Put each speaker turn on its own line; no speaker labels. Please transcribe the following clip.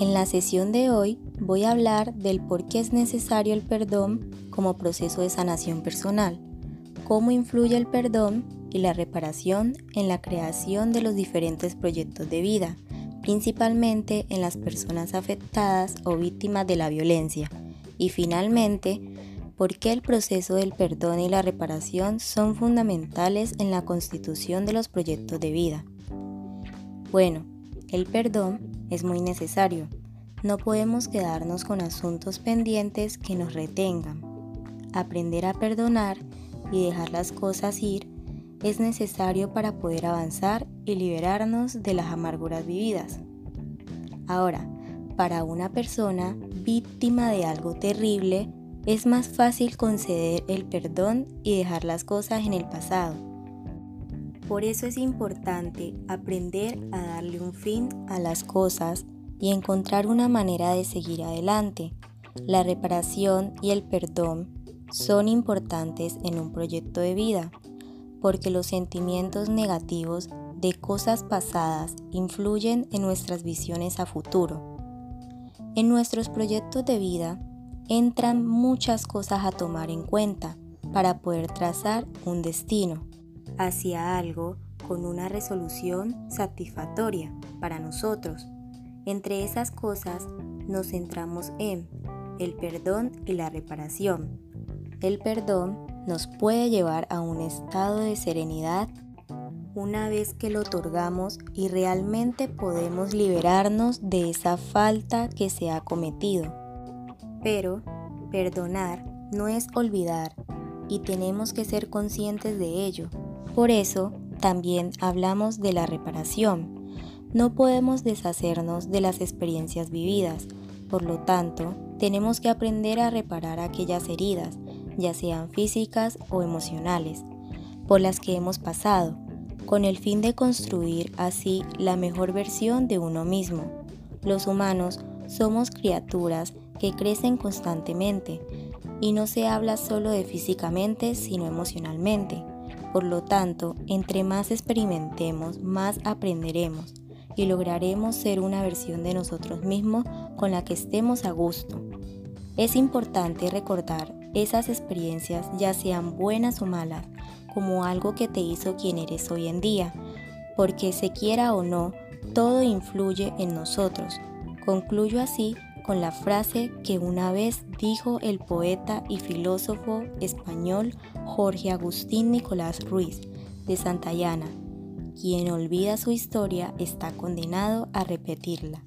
En la sesión de hoy voy a hablar del por qué es necesario el perdón como proceso de sanación personal, cómo influye el perdón y la reparación en la creación de los diferentes proyectos de vida, principalmente en las personas afectadas o víctimas de la violencia, y finalmente, por qué el proceso del perdón y la reparación son fundamentales en la constitución de los proyectos de vida. Bueno, el perdón es muy necesario. No podemos quedarnos con asuntos pendientes que nos retengan. Aprender a perdonar y dejar las cosas ir es necesario para poder avanzar y liberarnos de las amarguras vividas. Ahora, para una persona víctima de algo terrible, es más fácil conceder el perdón y dejar las cosas en el pasado por eso es importante aprender a darle un fin a las cosas y encontrar una manera de seguir adelante. La reparación y el perdón son importantes en un proyecto de vida, porque los sentimientos negativos de cosas pasadas influyen en nuestras visiones a futuro. En nuestros proyectos de vida entran muchas cosas a tomar en cuenta para poder trazar un destino hacia algo con una resolución satisfactoria para nosotros. Entre esas cosas nos centramos en el perdón y la reparación. El perdón nos puede llevar a un estado de serenidad una vez que lo otorgamos y realmente podemos liberarnos de esa falta que se ha cometido. Pero perdonar no es olvidar y tenemos que ser conscientes de ello por eso, también hablamos de la reparación. No podemos deshacernos de las experiencias vividas, por lo tanto, tenemos que aprender a reparar aquellas heridas, ya sean físicas o emocionales, por las que hemos pasado, con el fin de construir así la mejor versión de uno mismo. Los humanos somos criaturas que crecen constantemente y no se habla solo de físicamente, sino emocionalmente. Por lo tanto, entre más experimentemos, más aprenderemos y lograremos ser una versión de nosotros mismos con la que estemos a gusto. Es importante recordar esas experiencias, ya sean buenas o malas, como algo que te hizo quien eres hoy en día, porque se quiera o no, todo influye en nosotros. Concluyo así con la frase que una vez dijo el poeta y filósofo español Jorge Agustín Nicolás Ruiz de Santayana, quien olvida su historia está condenado a repetirla.